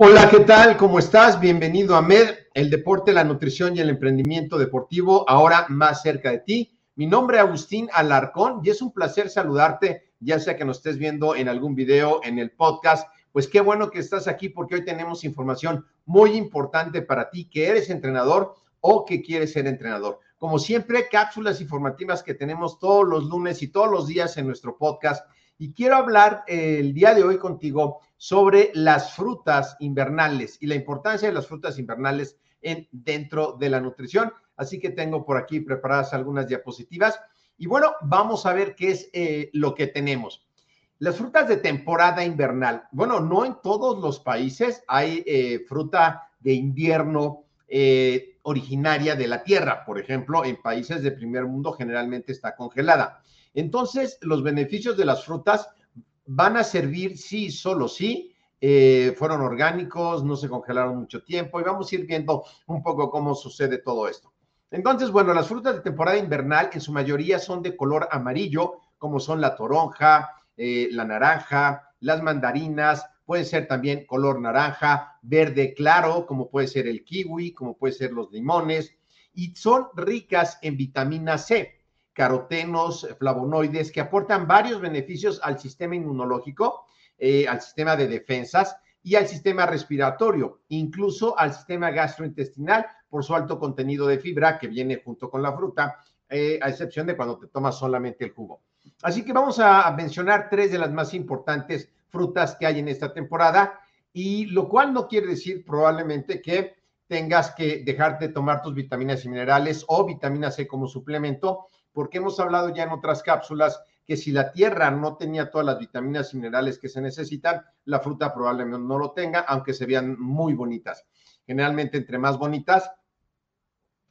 Hola, ¿qué tal? ¿Cómo estás? Bienvenido a Med, el deporte, la nutrición y el emprendimiento deportivo, ahora más cerca de ti. Mi nombre es Agustín Alarcón y es un placer saludarte ya sea que nos estés viendo en algún video, en el podcast, pues qué bueno que estás aquí porque hoy tenemos información muy importante para ti, que eres entrenador o que quieres ser entrenador. Como siempre, cápsulas informativas que tenemos todos los lunes y todos los días en nuestro podcast. Y quiero hablar eh, el día de hoy contigo sobre las frutas invernales y la importancia de las frutas invernales en, dentro de la nutrición. Así que tengo por aquí preparadas algunas diapositivas y bueno, vamos a ver qué es eh, lo que tenemos. Las frutas de temporada invernal. Bueno, no en todos los países hay eh, fruta de invierno eh, originaria de la tierra. Por ejemplo, en países de primer mundo generalmente está congelada. Entonces, los beneficios de las frutas van a servir sí, solo sí, fueron orgánicos, no se congelaron mucho tiempo y vamos a ir viendo un poco cómo sucede todo esto. Entonces, bueno, las frutas de temporada invernal en su mayoría son de color amarillo, como son la toronja, eh, la naranja, las mandarinas, pueden ser también color naranja, verde claro, como puede ser el kiwi, como puede ser los limones, y son ricas en vitamina C, carotenos, flavonoides, que aportan varios beneficios al sistema inmunológico, eh, al sistema de defensas y al sistema respiratorio, incluso al sistema gastrointestinal por su alto contenido de fibra que viene junto con la fruta, eh, a excepción de cuando te tomas solamente el jugo. Así que vamos a mencionar tres de las más importantes frutas que hay en esta temporada y lo cual no quiere decir probablemente que tengas que dejar de tomar tus vitaminas y minerales o vitamina C como suplemento, porque hemos hablado ya en otras cápsulas que si la tierra no tenía todas las vitaminas y minerales que se necesitan, la fruta probablemente no lo tenga, aunque se vean muy bonitas. Generalmente entre más bonitas,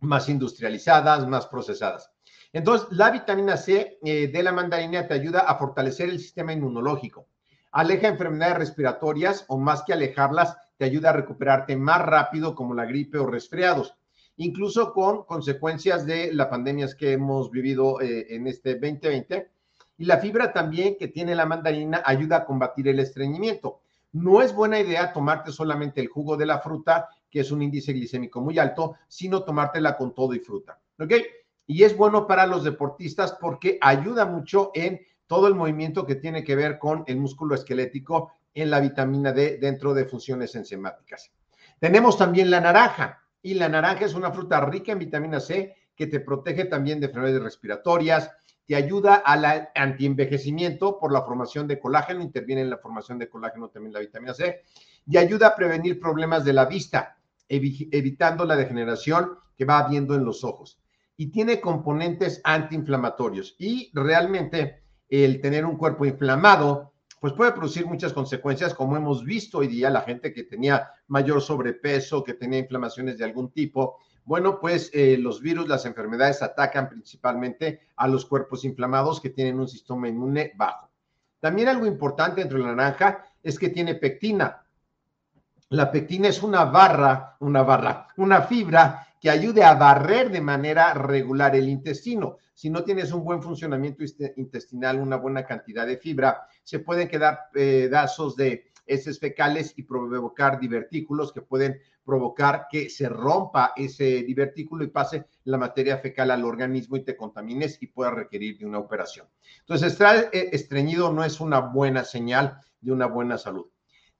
más industrializadas, más procesadas. Entonces, la vitamina C eh, de la mandarina te ayuda a fortalecer el sistema inmunológico. Aleja enfermedades respiratorias o más que alejarlas, te ayuda a recuperarte más rápido como la gripe o resfriados, incluso con consecuencias de las pandemias que hemos vivido eh, en este 2020. Y la fibra también que tiene la mandarina ayuda a combatir el estreñimiento. No es buena idea tomarte solamente el jugo de la fruta que es un índice glicémico muy alto, sino tomártela con todo y fruta. ¿Ok? Y es bueno para los deportistas porque ayuda mucho en todo el movimiento que tiene que ver con el músculo esquelético en la vitamina D dentro de funciones enzimáticas. Tenemos también la naranja y la naranja es una fruta rica en vitamina C que te protege también de enfermedades respiratorias, te ayuda al antienvejecimiento por la formación de colágeno, interviene en la formación de colágeno también la vitamina C, y ayuda a prevenir problemas de la vista evitando la degeneración que va habiendo en los ojos. Y tiene componentes antiinflamatorios. Y realmente el tener un cuerpo inflamado, pues puede producir muchas consecuencias, como hemos visto hoy día, la gente que tenía mayor sobrepeso, que tenía inflamaciones de algún tipo. Bueno, pues eh, los virus, las enfermedades atacan principalmente a los cuerpos inflamados que tienen un sistema inmune bajo. También algo importante entre la naranja es que tiene pectina, La pectina es una barra, una barra, una fibra que ayude a barrer de manera regular el intestino. Si no tienes un buen funcionamiento intestinal, una buena cantidad de fibra, se pueden quedar pedazos de heces fecales y provocar divertículos que pueden provocar que se rompa ese divertículo y pase la materia fecal al organismo y te contamines y pueda requerir de una operación. Entonces, estar eh, estreñido no es una buena señal de una buena salud.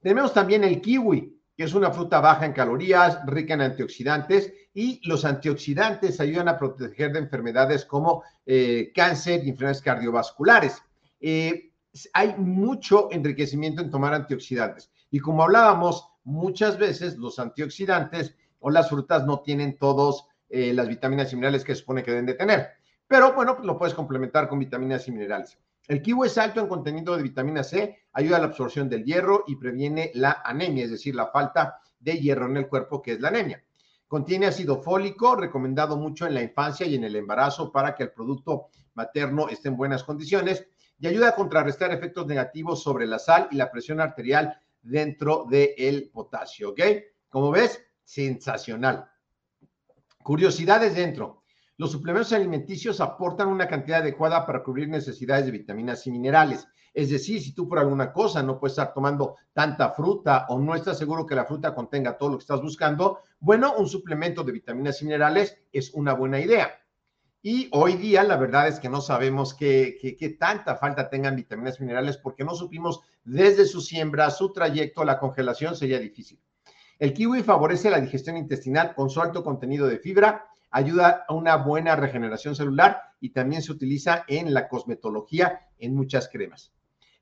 Tenemos también el kiwi, que es una fruta baja en calorías, rica en antioxidantes y los antioxidantes ayudan a proteger de enfermedades como eh, cáncer y enfermedades cardiovasculares. Eh, hay mucho enriquecimiento en tomar antioxidantes y como hablábamos, muchas veces los antioxidantes o las frutas no tienen todas eh, las vitaminas y minerales que se supone que deben de tener. Pero bueno, pues lo puedes complementar con vitaminas y minerales. El kiwi es alto en contenido de vitamina C, ayuda a la absorción del hierro y previene la anemia, es decir, la falta de hierro en el cuerpo, que es la anemia. Contiene ácido fólico, recomendado mucho en la infancia y en el embarazo para que el producto materno esté en buenas condiciones y ayuda a contrarrestar efectos negativos sobre la sal y la presión arterial dentro del potasio, ¿ok? Como ves, sensacional. Curiosidades dentro. Los suplementos alimenticios aportan una cantidad adecuada para cubrir necesidades de vitaminas y minerales. Es decir, si tú por alguna cosa no puedes estar tomando tanta fruta o no estás seguro que la fruta contenga todo lo que estás buscando, bueno, un suplemento de vitaminas y minerales es una buena idea. Y hoy día la verdad es que no sabemos qué, tanta falta tengan vitaminas y minerales porque no supimos desde su siembra, su trayecto, la congelación sería difícil. El kiwi favorece la digestión intestinal con su alto contenido de fibra, ayuda a una buena regeneración celular y también se utiliza en la cosmetología en muchas cremas.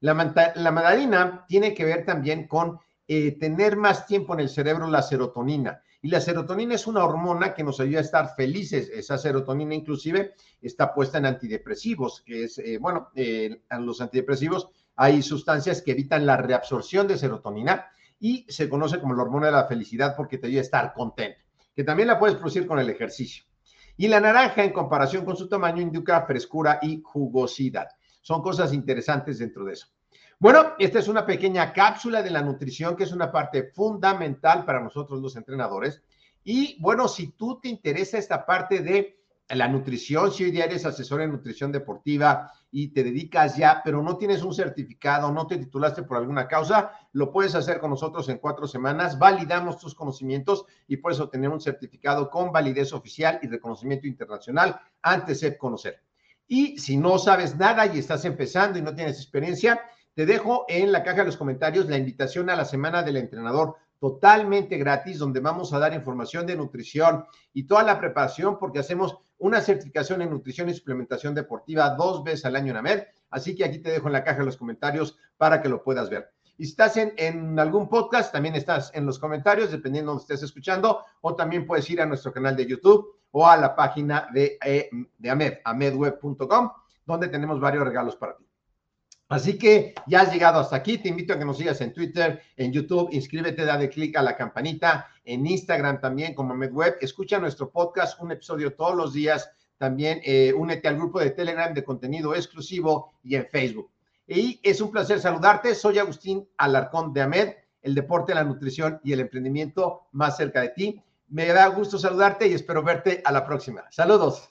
La, mandarina tiene que ver también con eh, tener más tiempo en el cerebro la serotonina. Y la serotonina es una hormona que nos ayuda a estar felices. Esa serotonina inclusive está puesta en antidepresivos, que es, eh, bueno, eh, en los antidepresivos hay sustancias que evitan la reabsorción de serotonina y se conoce como la hormona de la felicidad porque te ayuda a estar contento, que también la puedes producir con el ejercicio. Y la naranja, en comparación con su tamaño, indica frescura y jugosidad. Son cosas interesantes dentro de eso. Bueno, esta es una pequeña cápsula de la nutrición que es una parte fundamental para nosotros los entrenadores. Y bueno, si tú te interesa esta parte de la nutrición, si hoy día eres asesor en nutrición deportiva y te dedicas ya, pero no tienes un certificado, no te titulaste por alguna causa, lo puedes hacer con nosotros en cuatro semanas, validamos tus conocimientos y puedes obtener un certificado con validez oficial y reconocimiento internacional antes de conocer. Y si no sabes nada y estás empezando y no tienes experiencia, te dejo en la caja de los comentarios la invitación a la semana del entrenador totalmente gratis, donde vamos a dar información de nutrición y toda la preparación, porque hacemos una certificación en nutrición y suplementación deportiva dos veces al año en AMED. Así que aquí te dejo en la caja de los comentarios para que lo puedas ver. Y si estás en, en, algún podcast, también estás en los comentarios, dependiendo de donde estés escuchando, o también puedes ir a nuestro canal de YouTube o a la página de, eh, de AMED, amedweb.com, donde tenemos varios regalos para ti. Así que ya has llegado hasta aquí. Te invito a que nos sigas en Twitter, en YouTube. Inscríbete, dale clic a la campanita. En Instagram también como MedWeb. Escucha nuestro podcast, un episodio todos los días. También eh, únete al grupo de Telegram de contenido exclusivo y en Facebook. Y es un placer saludarte. Soy Agustín Alarcón de AMED, el deporte, la nutrición y el emprendimiento más cerca de ti. Me da gusto saludarte y espero verte a la próxima. Saludos.